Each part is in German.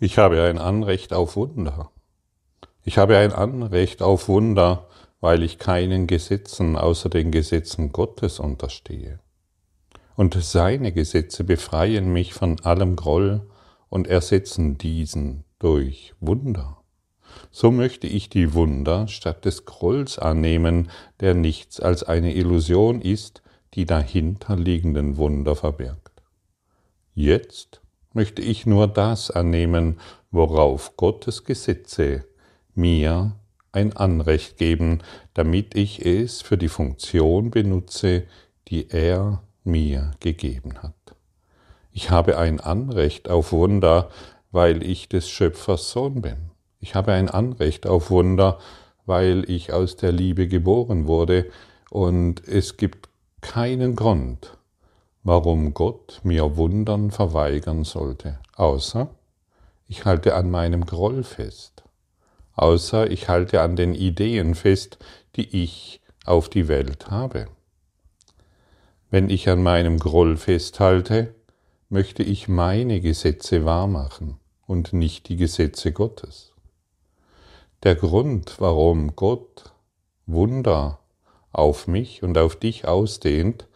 Ich habe ein Anrecht auf Wunder. Ich habe ein Anrecht auf Wunder, weil ich keinen Gesetzen außer den Gesetzen Gottes unterstehe. Und seine Gesetze befreien mich von allem Groll und ersetzen diesen durch Wunder. So möchte ich die Wunder statt des Grolls annehmen, der nichts als eine Illusion ist, die dahinterliegenden Wunder verbirgt. Jetzt möchte ich nur das annehmen, worauf Gottes Gesetze mir ein Anrecht geben, damit ich es für die Funktion benutze, die er mir gegeben hat. Ich habe ein Anrecht auf Wunder, weil ich des Schöpfers Sohn bin. Ich habe ein Anrecht auf Wunder, weil ich aus der Liebe geboren wurde und es gibt keinen Grund, warum Gott mir Wundern verweigern sollte, außer ich halte an meinem Groll fest, außer ich halte an den Ideen fest, die ich auf die Welt habe. Wenn ich an meinem Groll festhalte, möchte ich meine Gesetze wahrmachen und nicht die Gesetze Gottes. Der Grund, warum Gott Wunder auf mich und auf dich ausdehnt,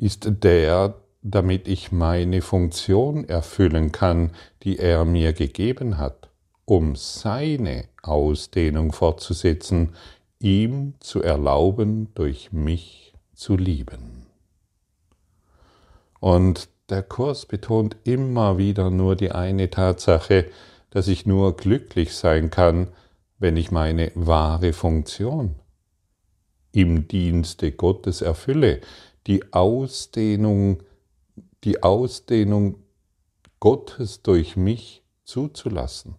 ist der, damit ich meine Funktion erfüllen kann, die er mir gegeben hat, um seine Ausdehnung fortzusetzen, ihm zu erlauben, durch mich zu lieben. Und der Kurs betont immer wieder nur die eine Tatsache, dass ich nur glücklich sein kann, wenn ich meine wahre Funktion im Dienste Gottes erfülle, die Ausdehnung, die Ausdehnung Gottes durch mich zuzulassen.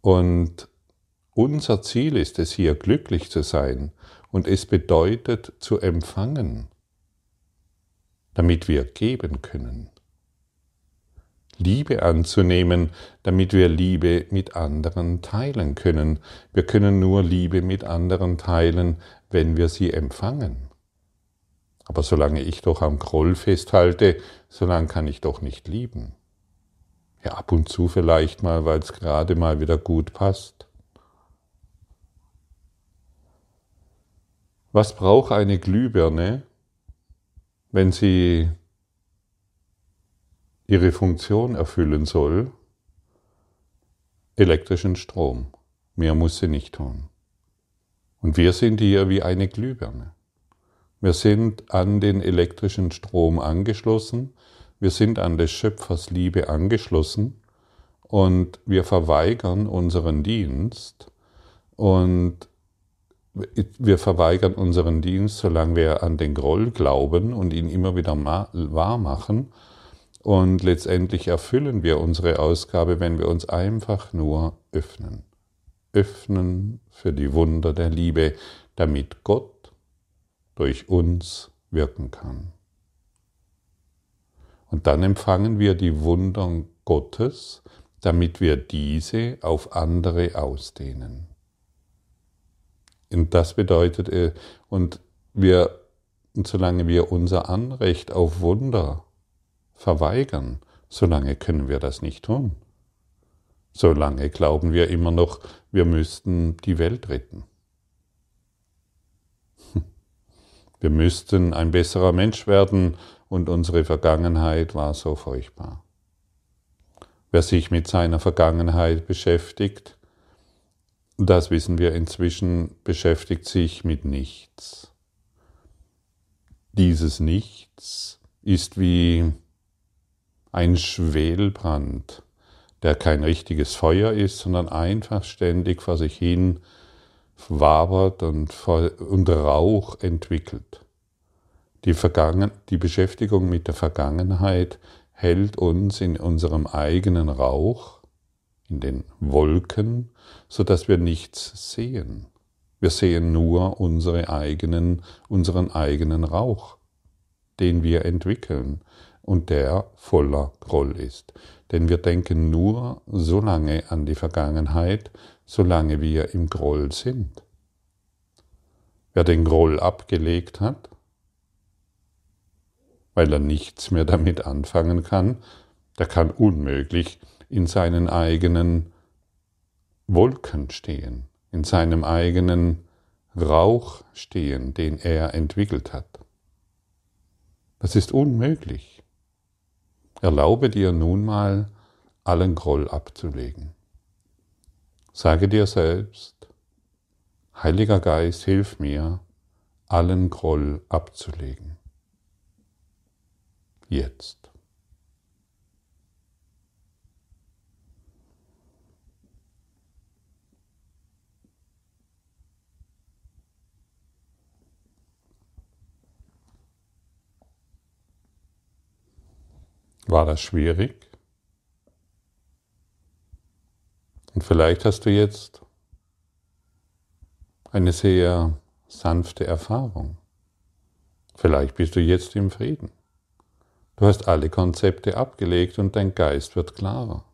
Und unser Ziel ist es hier, glücklich zu sein, und es bedeutet zu empfangen, damit wir geben können. Liebe anzunehmen, damit wir Liebe mit anderen teilen können. Wir können nur Liebe mit anderen teilen, wenn wir sie empfangen. Aber solange ich doch am Groll festhalte, solange kann ich doch nicht lieben. Ja, ab und zu vielleicht mal, weil es gerade mal wieder gut passt. Was braucht eine Glühbirne, wenn sie ihre Funktion erfüllen soll, elektrischen Strom. Mehr muss sie nicht tun. Und wir sind hier wie eine Glühbirne. Wir sind an den elektrischen Strom angeschlossen, wir sind an des Schöpfers Liebe angeschlossen und wir verweigern unseren Dienst und wir verweigern unseren Dienst, solange wir an den Groll glauben und ihn immer wieder wahr machen und letztendlich erfüllen wir unsere Ausgabe, wenn wir uns einfach nur öffnen. Öffnen für die Wunder der Liebe, damit Gott durch uns wirken kann. Und dann empfangen wir die Wunder Gottes, damit wir diese auf andere ausdehnen. Und das bedeutet, äh, und wir, und solange wir unser Anrecht auf Wunder verweigern, solange können wir das nicht tun. Solange glauben wir immer noch, wir müssten die Welt retten. Wir müssten ein besserer Mensch werden und unsere Vergangenheit war so furchtbar. Wer sich mit seiner Vergangenheit beschäftigt, das wissen wir inzwischen, beschäftigt sich mit nichts. Dieses Nichts ist wie ein Schwelbrand, der kein richtiges Feuer ist, sondern einfach ständig vor sich hin wabert und, und Rauch entwickelt. Die, Vergangen die Beschäftigung mit der Vergangenheit hält uns in unserem eigenen Rauch, in den Wolken, so dass wir nichts sehen. Wir sehen nur unsere eigenen, unseren eigenen Rauch, den wir entwickeln und der voller Groll ist. Denn wir denken nur so lange an die Vergangenheit, solange wir im Groll sind. Wer den Groll abgelegt hat, weil er nichts mehr damit anfangen kann, Der kann unmöglich in seinen eigenen Wolken stehen, in seinem eigenen Rauch stehen, den er entwickelt hat. Das ist unmöglich. Erlaube dir nun mal, allen Groll abzulegen. Sage dir selbst, Heiliger Geist, hilf mir, allen Groll abzulegen. Jetzt. War das schwierig? Und vielleicht hast du jetzt eine sehr sanfte Erfahrung. Vielleicht bist du jetzt im Frieden. Du hast alle Konzepte abgelegt und dein Geist wird klarer.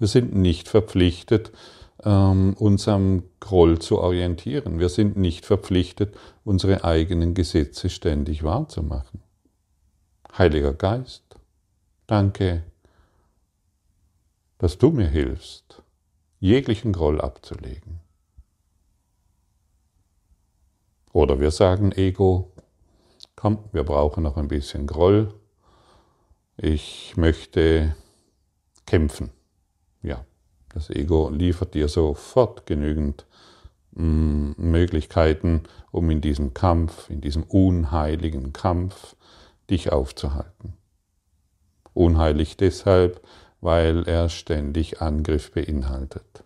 Wir sind nicht verpflichtet, ähm, uns am Groll zu orientieren. Wir sind nicht verpflichtet, unsere eigenen Gesetze ständig wahrzumachen. Heiliger Geist, danke, dass du mir hilfst, jeglichen Groll abzulegen. Oder wir sagen Ego, komm, wir brauchen noch ein bisschen Groll, ich möchte kämpfen. Ja, das Ego liefert dir sofort genügend mm, Möglichkeiten, um in diesem Kampf, in diesem unheiligen Kampf, dich aufzuhalten. Unheilig deshalb, weil er ständig Angriff beinhaltet.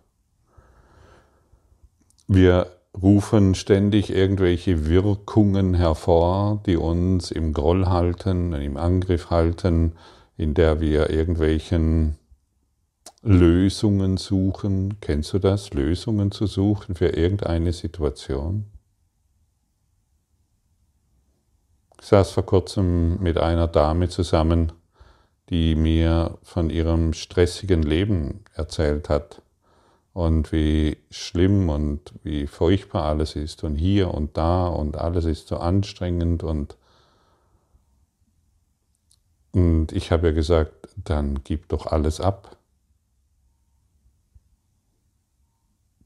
Wir rufen ständig irgendwelche Wirkungen hervor, die uns im Groll halten, im Angriff halten, in der wir irgendwelchen Lösungen suchen. Kennst du das? Lösungen zu suchen für irgendeine Situation? Ich saß vor kurzem mit einer Dame zusammen, die mir von ihrem stressigen Leben erzählt hat und wie schlimm und wie furchtbar alles ist und hier und da und alles ist so anstrengend und und ich habe ihr gesagt, dann gib doch alles ab.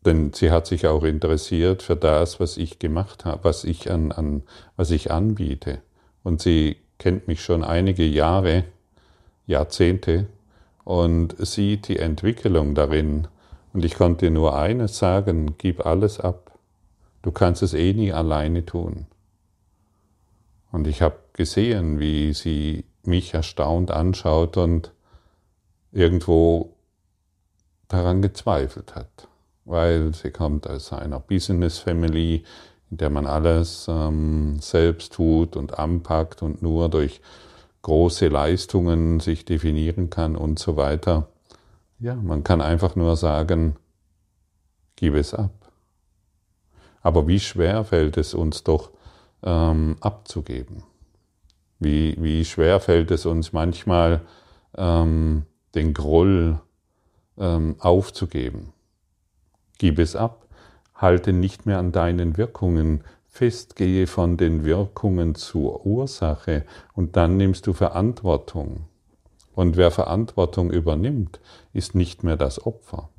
Denn sie hat sich auch interessiert für das, was ich gemacht habe, was ich an, an was ich anbiete. Und sie kennt mich schon einige Jahre, Jahrzehnte und sieht die Entwicklung darin. Und ich konnte nur eines sagen, gib alles ab. Du kannst es eh nie alleine tun. Und ich habe gesehen, wie sie mich erstaunt anschaut und irgendwo daran gezweifelt hat weil sie kommt aus einer Business Family, in der man alles ähm, selbst tut und anpackt und nur durch große Leistungen sich definieren kann und so weiter. Ja, man kann einfach nur sagen, gib es ab. Aber wie schwer fällt es uns doch ähm, abzugeben? Wie, wie schwer fällt es uns manchmal, ähm, den Groll ähm, aufzugeben? Gib es ab, halte nicht mehr an deinen Wirkungen fest, gehe von den Wirkungen zur Ursache und dann nimmst du Verantwortung. Und wer Verantwortung übernimmt, ist nicht mehr das Opfer.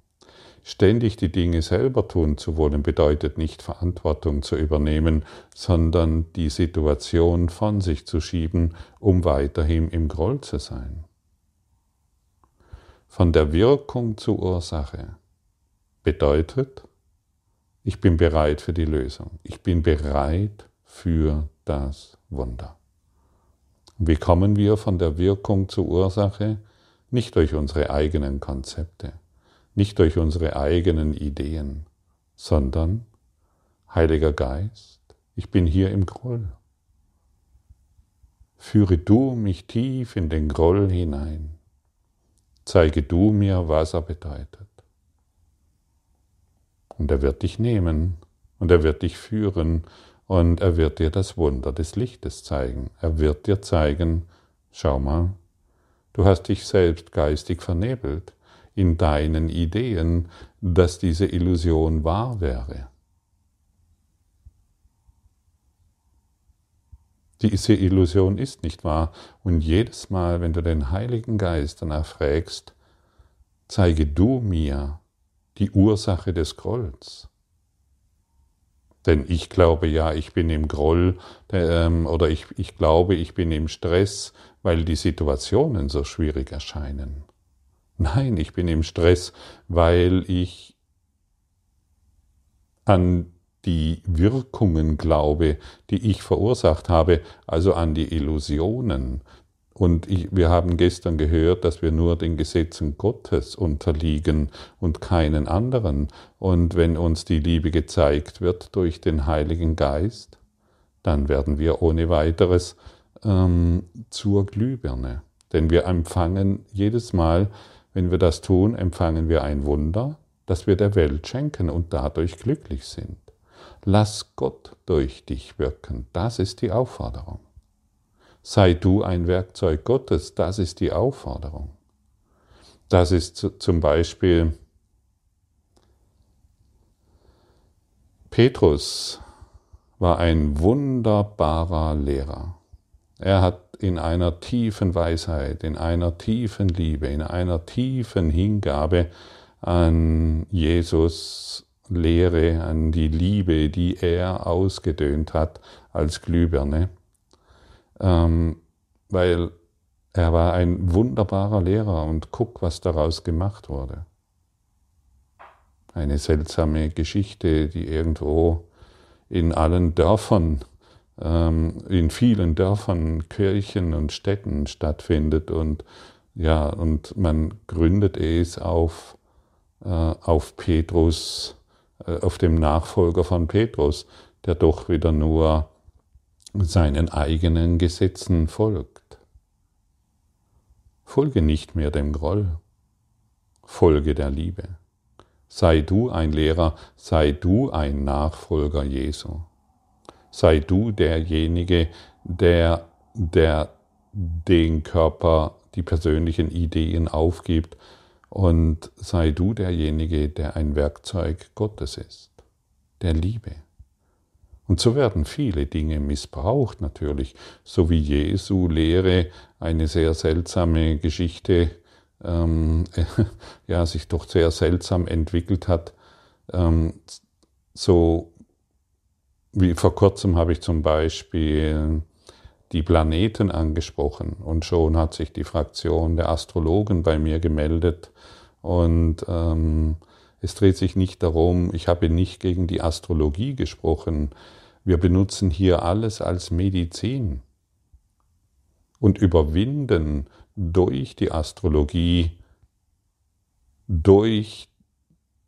Ständig die Dinge selber tun zu wollen, bedeutet nicht Verantwortung zu übernehmen, sondern die Situation von sich zu schieben, um weiterhin im Groll zu sein. Von der Wirkung zur Ursache bedeutet, ich bin bereit für die Lösung. Ich bin bereit für das Wunder. wie kommen wir von der Wirkung zur Ursache? Nicht durch unsere eigenen Konzepte, nicht durch unsere eigenen Ideen, sondern, Heiliger Geist, ich bin hier im Groll. Führe du mich tief in den Groll hinein. Zeige du mir, was er bedeutet. Und er wird dich nehmen und er wird dich führen und er wird dir das Wunder des Lichtes zeigen. Er wird dir zeigen, schau mal, du hast dich selbst geistig vernebelt in deinen Ideen, dass diese Illusion wahr wäre. Diese Illusion ist nicht wahr. Und jedes Mal, wenn du den Heiligen Geist danach fragst, zeige du mir die Ursache des Grolls. Denn ich glaube ja, ich bin im Groll ähm, oder ich, ich glaube, ich bin im Stress, weil die Situationen so schwierig erscheinen. Nein, ich bin im Stress, weil ich an die Wirkungen glaube, die ich verursacht habe, also an die Illusionen. Und ich, wir haben gestern gehört, dass wir nur den Gesetzen Gottes unterliegen und keinen anderen. Und wenn uns die Liebe gezeigt wird durch den Heiligen Geist, dann werden wir ohne weiteres ähm, zur Glühbirne. Denn wir empfangen jedes Mal, wenn wir das tun, empfangen wir ein Wunder, das wir der Welt schenken und dadurch glücklich sind. Lass Gott durch dich wirken. Das ist die Aufforderung. Sei du ein Werkzeug Gottes. Das ist die Aufforderung. Das ist zum Beispiel Petrus war ein wunderbarer Lehrer. Er hat in einer tiefen Weisheit, in einer tiefen Liebe, in einer tiefen Hingabe an Jesus Lehre, an die Liebe, die er ausgedöhnt hat als Glühbirne, ähm, weil er war ein wunderbarer Lehrer und guck, was daraus gemacht wurde. Eine seltsame Geschichte, die irgendwo in allen Dörfern, ähm, in vielen Dörfern, Kirchen und Städten stattfindet und ja, und man gründet es auf, äh, auf Petrus äh, auf dem Nachfolger von Petrus, der doch wieder nur seinen eigenen Gesetzen folgt. Folge nicht mehr dem Groll, folge der Liebe. Sei du ein Lehrer, sei du ein Nachfolger Jesu. Sei du derjenige, der, der den Körper, die persönlichen Ideen aufgibt und sei du derjenige, der ein Werkzeug Gottes ist, der Liebe. Und so werden viele Dinge missbraucht natürlich, so wie Jesu Lehre eine sehr seltsame Geschichte, ähm, ja, sich doch sehr seltsam entwickelt hat. Ähm, so wie vor kurzem habe ich zum Beispiel die Planeten angesprochen und schon hat sich die Fraktion der Astrologen bei mir gemeldet und ähm, es dreht sich nicht darum, ich habe nicht gegen die Astrologie gesprochen, wir benutzen hier alles als Medizin. Und überwinden durch die Astrologie, durch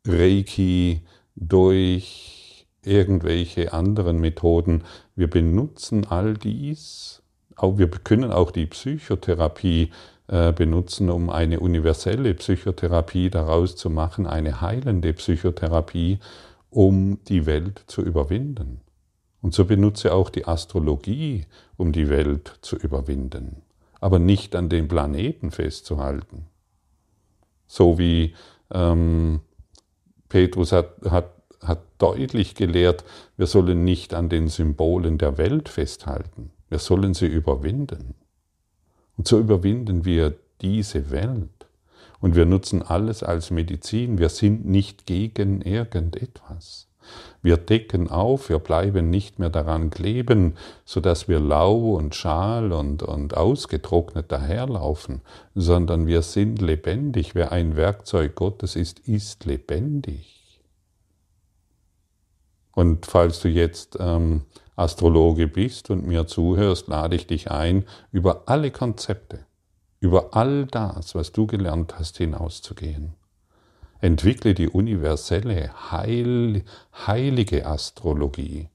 Reiki, durch irgendwelche anderen Methoden. Wir benutzen all dies, wir können auch die Psychotherapie benutzen, um eine universelle Psychotherapie daraus zu machen, eine heilende Psychotherapie, um die Welt zu überwinden. Und so benutze auch die Astrologie, um die Welt zu überwinden, aber nicht an den Planeten festzuhalten. So wie ähm, Petrus hat, hat hat deutlich gelehrt, wir sollen nicht an den Symbolen der Welt festhalten, wir sollen sie überwinden. Und so überwinden wir diese Welt. Und wir nutzen alles als Medizin, wir sind nicht gegen irgendetwas. Wir decken auf, wir bleiben nicht mehr daran kleben, sodass wir lau und schal und, und ausgetrocknet daherlaufen, sondern wir sind lebendig. Wer ein Werkzeug Gottes ist, ist lebendig. Und falls du jetzt ähm, Astrologe bist und mir zuhörst, lade ich dich ein, über alle Konzepte, über all das, was du gelernt hast, hinauszugehen. Entwickle die universelle, heil, heilige Astrologie.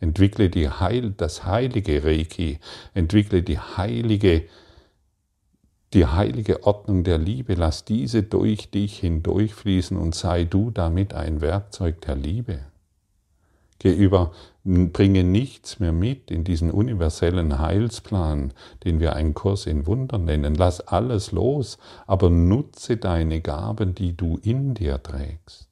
Entwickle die Heil, das heilige Reiki. Entwickle die heilige, die heilige Ordnung der Liebe. Lass diese durch dich hindurchfließen und sei du damit ein Werkzeug der Liebe. Geh über, bringe nichts mehr mit in diesen universellen Heilsplan, den wir einen Kurs in Wundern nennen. Lass alles los, aber nutze deine Gaben, die du in dir trägst.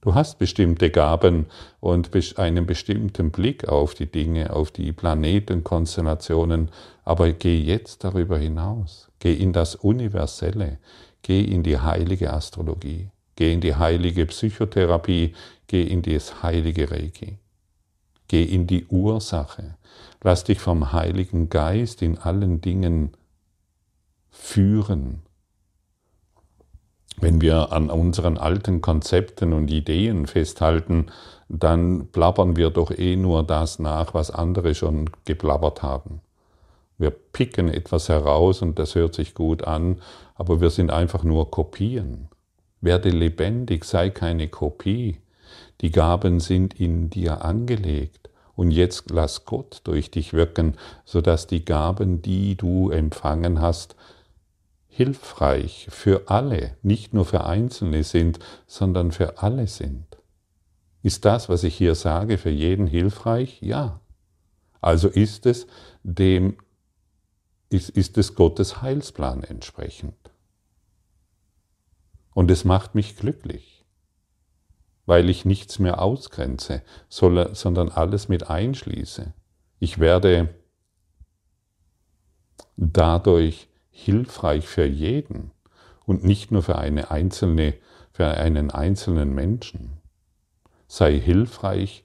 Du hast bestimmte Gaben und einen bestimmten Blick auf die Dinge, auf die Planetenkonstellationen, aber geh jetzt darüber hinaus. Geh in das Universelle, geh in die heilige Astrologie, geh in die heilige Psychotherapie, geh in das heilige Reiki. Geh in die Ursache. Lass dich vom Heiligen Geist in allen Dingen führen. Wenn wir an unseren alten Konzepten und Ideen festhalten, dann plappern wir doch eh nur das nach, was andere schon geplappert haben. Wir picken etwas heraus und das hört sich gut an, aber wir sind einfach nur Kopien. Werde lebendig, sei keine Kopie. Die Gaben sind in dir angelegt. Und jetzt lass Gott durch dich wirken, sodass die Gaben, die du empfangen hast, hilfreich für alle, nicht nur für Einzelne sind, sondern für alle sind. Ist das, was ich hier sage, für jeden hilfreich? Ja. Also ist es dem, ist, ist es Gottes Heilsplan entsprechend. Und es macht mich glücklich, weil ich nichts mehr ausgrenze, sondern alles mit einschließe. Ich werde dadurch hilfreich für jeden und nicht nur für eine einzelne, für einen einzelnen Menschen. Sei hilfreich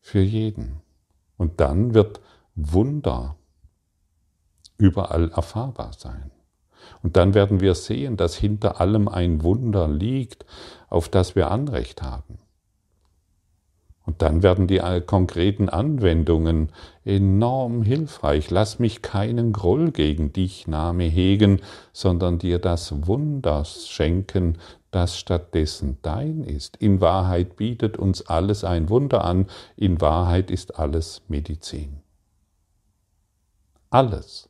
für jeden. Und dann wird Wunder überall erfahrbar sein. Und dann werden wir sehen, dass hinter allem ein Wunder liegt, auf das wir Anrecht haben. Und dann werden die konkreten Anwendungen enorm hilfreich. Lass mich keinen Groll gegen dich, Name hegen, sondern dir das Wunder schenken, das stattdessen dein ist. In Wahrheit bietet uns alles ein Wunder an, in Wahrheit ist alles Medizin. Alles,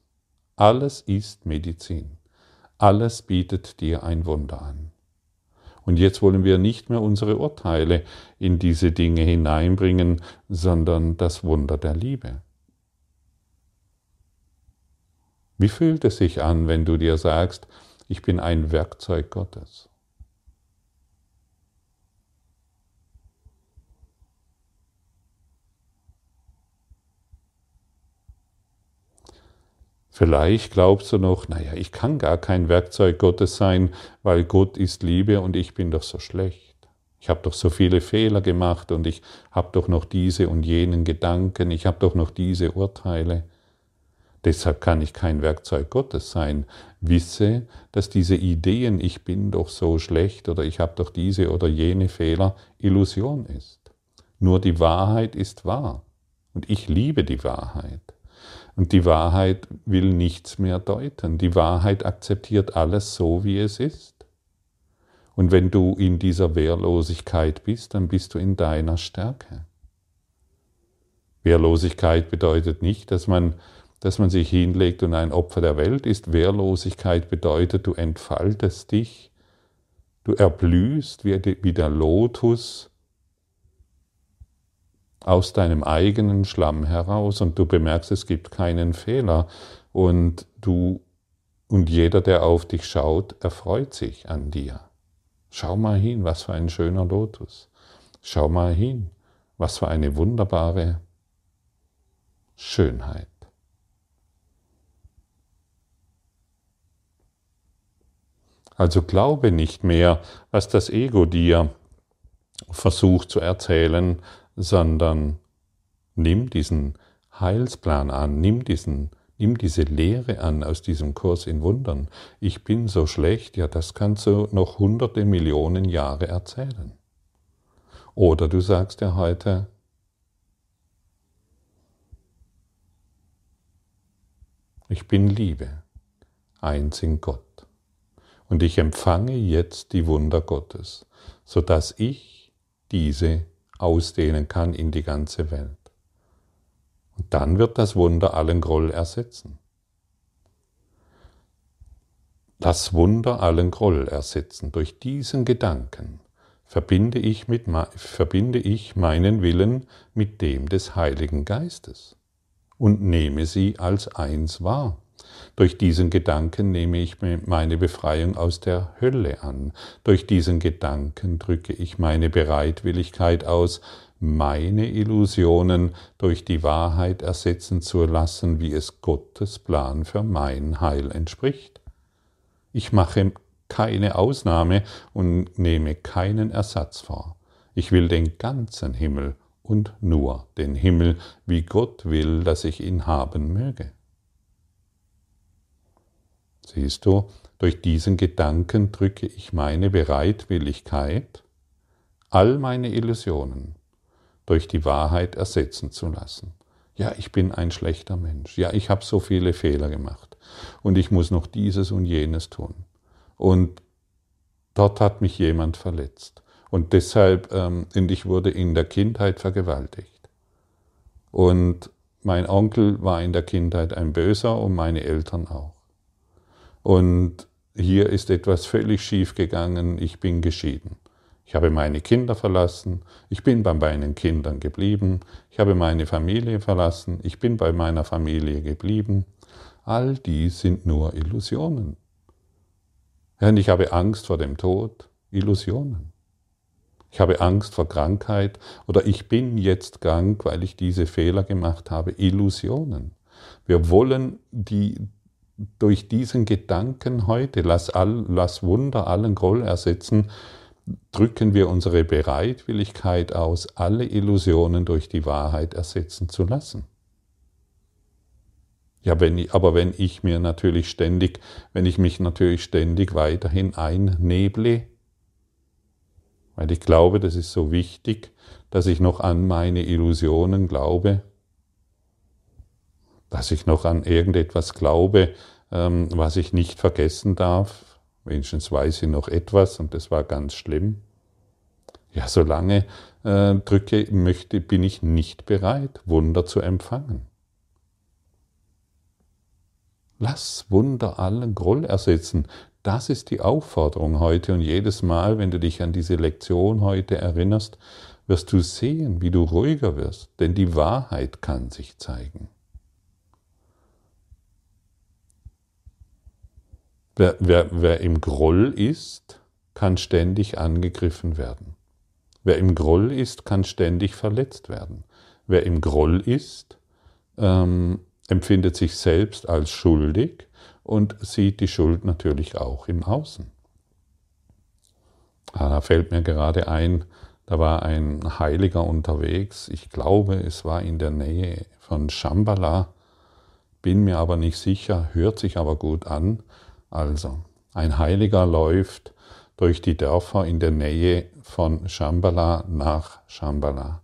alles ist Medizin. Alles bietet dir ein Wunder an. Und jetzt wollen wir nicht mehr unsere Urteile in diese Dinge hineinbringen, sondern das Wunder der Liebe. Wie fühlt es sich an, wenn du dir sagst, ich bin ein Werkzeug Gottes? Vielleicht glaubst du noch, naja, ich kann gar kein Werkzeug Gottes sein, weil Gott ist Liebe und ich bin doch so schlecht. Ich habe doch so viele Fehler gemacht und ich habe doch noch diese und jenen Gedanken, ich habe doch noch diese Urteile. Deshalb kann ich kein Werkzeug Gottes sein. Wisse, dass diese Ideen, ich bin doch so schlecht oder ich habe doch diese oder jene Fehler, Illusion ist. Nur die Wahrheit ist wahr. Und ich liebe die Wahrheit. Und die Wahrheit will nichts mehr deuten. Die Wahrheit akzeptiert alles so, wie es ist. Und wenn du in dieser Wehrlosigkeit bist, dann bist du in deiner Stärke. Wehrlosigkeit bedeutet nicht, dass man, dass man sich hinlegt und ein Opfer der Welt ist. Wehrlosigkeit bedeutet, du entfaltest dich, du erblühst wie der Lotus aus deinem eigenen Schlamm heraus und du bemerkst, es gibt keinen Fehler und du und jeder, der auf dich schaut, erfreut sich an dir. Schau mal hin, was für ein schöner Lotus. Schau mal hin, was für eine wunderbare Schönheit. Also glaube nicht mehr, was das Ego dir versucht zu erzählen, sondern nimm diesen Heilsplan an, nimm, diesen, nimm diese Lehre an aus diesem Kurs in Wundern. Ich bin so schlecht, ja, das kannst du noch hunderte Millionen Jahre erzählen. Oder du sagst ja heute, ich bin Liebe, eins in Gott. Und ich empfange jetzt die Wunder Gottes, sodass ich diese ausdehnen kann in die ganze Welt. Und dann wird das Wunder allen Groll ersetzen. Das Wunder allen Groll ersetzen. Durch diesen Gedanken verbinde ich, mit, verbinde ich meinen Willen mit dem des Heiligen Geistes und nehme sie als eins wahr. Durch diesen Gedanken nehme ich meine Befreiung aus der Hölle an. Durch diesen Gedanken drücke ich meine Bereitwilligkeit aus, meine Illusionen durch die Wahrheit ersetzen zu lassen, wie es Gottes Plan für mein Heil entspricht. Ich mache keine Ausnahme und nehme keinen Ersatz vor. Ich will den ganzen Himmel und nur den Himmel, wie Gott will, dass ich ihn haben möge. Siehst du, durch diesen Gedanken drücke ich meine Bereitwilligkeit, all meine Illusionen durch die Wahrheit ersetzen zu lassen. Ja, ich bin ein schlechter Mensch. Ja, ich habe so viele Fehler gemacht. Und ich muss noch dieses und jenes tun. Und dort hat mich jemand verletzt. Und deshalb, ähm, und ich wurde in der Kindheit vergewaltigt. Und mein Onkel war in der Kindheit ein Böser und meine Eltern auch. Und hier ist etwas völlig schief gegangen, ich bin geschieden. Ich habe meine Kinder verlassen, ich bin bei meinen Kindern geblieben, ich habe meine Familie verlassen, ich bin bei meiner Familie geblieben. All dies sind nur Illusionen. und ich habe Angst vor dem Tod, Illusionen. Ich habe Angst vor Krankheit oder ich bin jetzt krank, weil ich diese Fehler gemacht habe. Illusionen. Wir wollen die durch diesen Gedanken heute, lass, all, lass Wunder allen Groll ersetzen, drücken wir unsere Bereitwilligkeit aus, alle Illusionen durch die Wahrheit ersetzen zu lassen. Ja, wenn ich, aber wenn ich mir natürlich ständig, wenn ich mich natürlich ständig weiterhin einneble, weil ich glaube, das ist so wichtig, dass ich noch an meine Illusionen glaube, dass ich noch an irgendetwas glaube, ähm, was ich nicht vergessen darf. Wenigstens weiß ich noch etwas und das war ganz schlimm. Ja, solange äh, drücke, möchte, bin ich nicht bereit, Wunder zu empfangen. Lass Wunder allen Groll ersetzen. Das ist die Aufforderung heute und jedes Mal, wenn du dich an diese Lektion heute erinnerst, wirst du sehen, wie du ruhiger wirst, denn die Wahrheit kann sich zeigen. Wer, wer, wer im Groll ist, kann ständig angegriffen werden. Wer im Groll ist, kann ständig verletzt werden. Wer im Groll ist, ähm, empfindet sich selbst als schuldig und sieht die Schuld natürlich auch im Außen. Ah, da fällt mir gerade ein, da war ein Heiliger unterwegs, ich glaube, es war in der Nähe von Shambhala, bin mir aber nicht sicher, hört sich aber gut an. Also, ein Heiliger läuft durch die Dörfer in der Nähe von Shambhala nach Shambhala.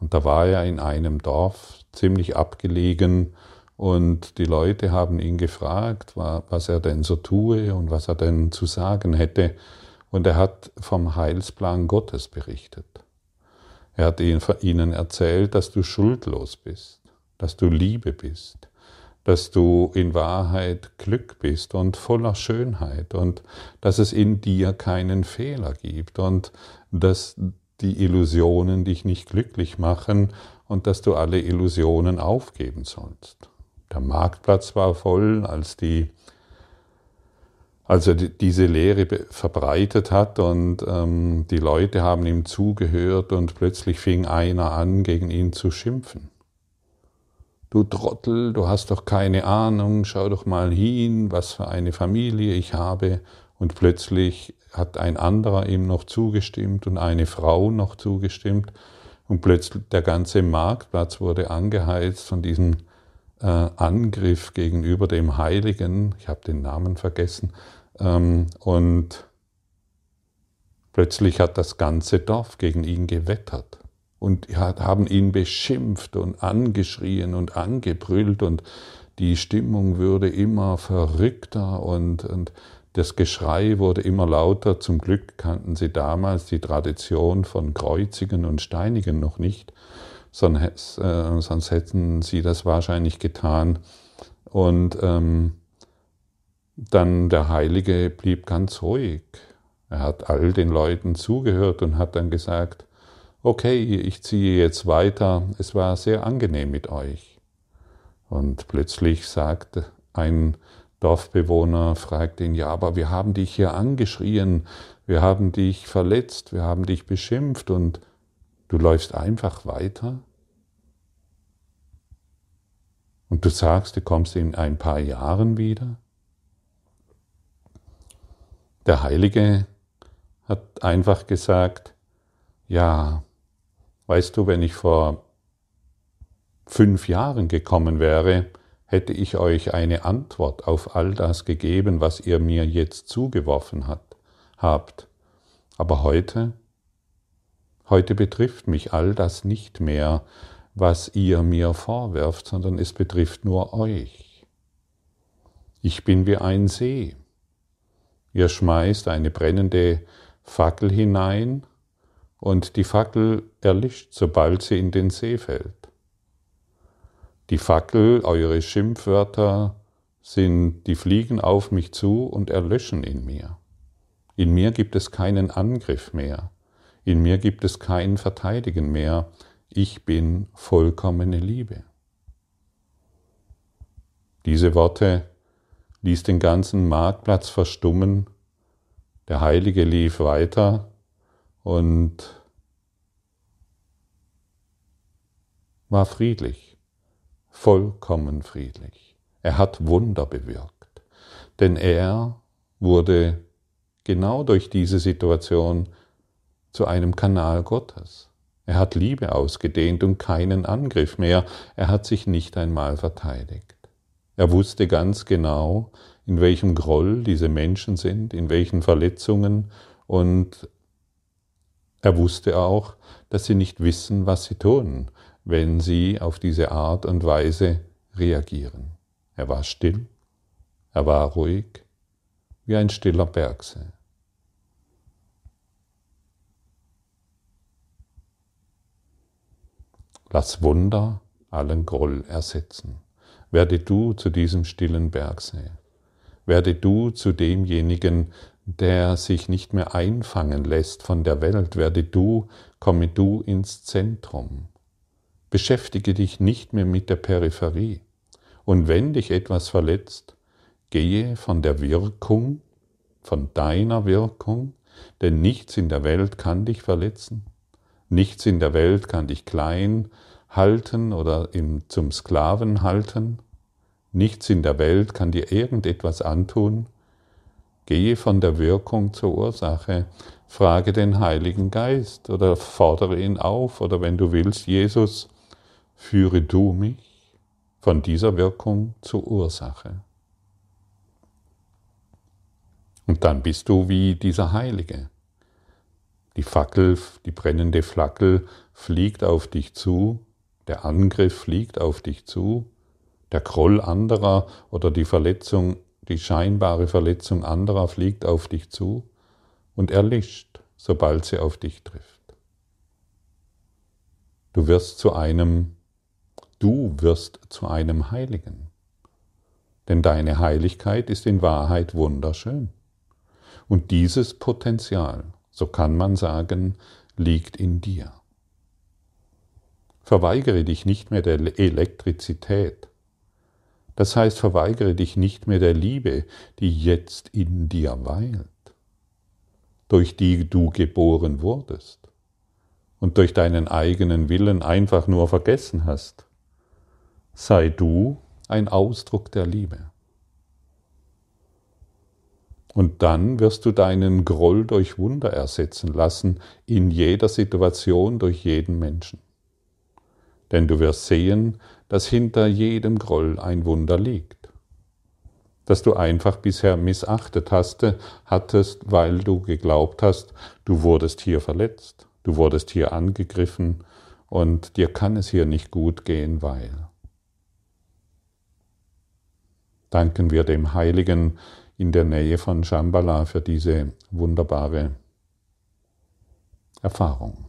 Und da war er in einem Dorf, ziemlich abgelegen, und die Leute haben ihn gefragt, was er denn so tue und was er denn zu sagen hätte. Und er hat vom Heilsplan Gottes berichtet. Er hat ihnen erzählt, dass du schuldlos bist, dass du Liebe bist, dass du in Wahrheit Glück bist und voller Schönheit und dass es in dir keinen Fehler gibt und dass die Illusionen dich nicht glücklich machen und dass du alle Illusionen aufgeben sollst. Der Marktplatz war voll, als, die, als er diese Lehre verbreitet hat und ähm, die Leute haben ihm zugehört und plötzlich fing einer an, gegen ihn zu schimpfen. Du Trottel, du hast doch keine Ahnung, schau doch mal hin, was für eine Familie ich habe. Und plötzlich hat ein anderer ihm noch zugestimmt und eine Frau noch zugestimmt. Und plötzlich der ganze Marktplatz wurde angeheizt von diesem äh, Angriff gegenüber dem Heiligen, ich habe den Namen vergessen, ähm, und plötzlich hat das ganze Dorf gegen ihn gewettert und haben ihn beschimpft und angeschrien und angebrüllt und die Stimmung würde immer verrückter und, und das Geschrei wurde immer lauter. Zum Glück kannten sie damals die Tradition von Kreuzigen und Steinigen noch nicht sonst, äh, sonst hätten sie das wahrscheinlich getan. Und ähm, dann der Heilige blieb ganz ruhig. Er hat all den Leuten zugehört und hat dann gesagt, okay, ich ziehe jetzt weiter, es war sehr angenehm mit euch. Und plötzlich sagt ein Dorfbewohner fragt ihn, ja, aber wir haben dich hier angeschrien, wir haben dich verletzt, wir haben dich beschimpft und du läufst einfach weiter? Und du sagst, du kommst in ein paar Jahren wieder? Der Heilige hat einfach gesagt, ja, weißt du, wenn ich vor fünf Jahren gekommen wäre, hätte ich euch eine Antwort auf all das gegeben, was ihr mir jetzt zugeworfen hat, habt. Aber heute, heute betrifft mich all das nicht mehr, was ihr mir vorwerft, sondern es betrifft nur euch. Ich bin wie ein See. Ihr schmeißt eine brennende Fackel hinein und die Fackel erlischt, sobald sie in den See fällt. Die Fackel, eure Schimpfwörter sind, die fliegen auf mich zu und erlöschen in mir. In mir gibt es keinen Angriff mehr. In mir gibt es kein Verteidigen mehr. Ich bin vollkommene Liebe. Diese Worte ließ den ganzen Marktplatz verstummen. Der Heilige lief weiter und war friedlich vollkommen friedlich. Er hat Wunder bewirkt, denn er wurde genau durch diese Situation zu einem Kanal Gottes. Er hat Liebe ausgedehnt und keinen Angriff mehr. Er hat sich nicht einmal verteidigt. Er wusste ganz genau, in welchem Groll diese Menschen sind, in welchen Verletzungen und er wusste auch, dass sie nicht wissen, was sie tun wenn sie auf diese Art und Weise reagieren. Er war still, er war ruhig, wie ein stiller Bergsee. Lass Wunder allen Groll ersetzen. Werde du zu diesem stillen Bergsee. Werde du zu demjenigen, der sich nicht mehr einfangen lässt von der Welt. Werde du, komme du ins Zentrum. Beschäftige dich nicht mehr mit der Peripherie. Und wenn dich etwas verletzt, gehe von der Wirkung, von deiner Wirkung, denn nichts in der Welt kann dich verletzen. Nichts in der Welt kann dich klein halten oder zum Sklaven halten. Nichts in der Welt kann dir irgendetwas antun. Gehe von der Wirkung zur Ursache. Frage den Heiligen Geist oder fordere ihn auf oder wenn du willst, Jesus, führe du mich von dieser Wirkung zur Ursache. Und dann bist du wie dieser Heilige. Die Fackel, die brennende Flackel fliegt auf dich zu, der Angriff fliegt auf dich zu, der Groll anderer oder die Verletzung, die scheinbare Verletzung anderer fliegt auf dich zu und erlischt, sobald sie auf dich trifft. Du wirst zu einem Du wirst zu einem Heiligen. Denn deine Heiligkeit ist in Wahrheit wunderschön. Und dieses Potenzial, so kann man sagen, liegt in dir. Verweigere dich nicht mehr der Elektrizität. Das heißt, verweigere dich nicht mehr der Liebe, die jetzt in dir weilt, durch die du geboren wurdest und durch deinen eigenen Willen einfach nur vergessen hast sei du ein Ausdruck der Liebe. Und dann wirst du deinen Groll durch Wunder ersetzen lassen, in jeder Situation durch jeden Menschen. Denn du wirst sehen, dass hinter jedem Groll ein Wunder liegt, dass du einfach bisher missachtet hast, hattest, weil du geglaubt hast, du wurdest hier verletzt, du wurdest hier angegriffen und dir kann es hier nicht gut gehen, weil. danken wir dem Heiligen in der Nähe von Shambhala für diese wunderbare Erfahrung.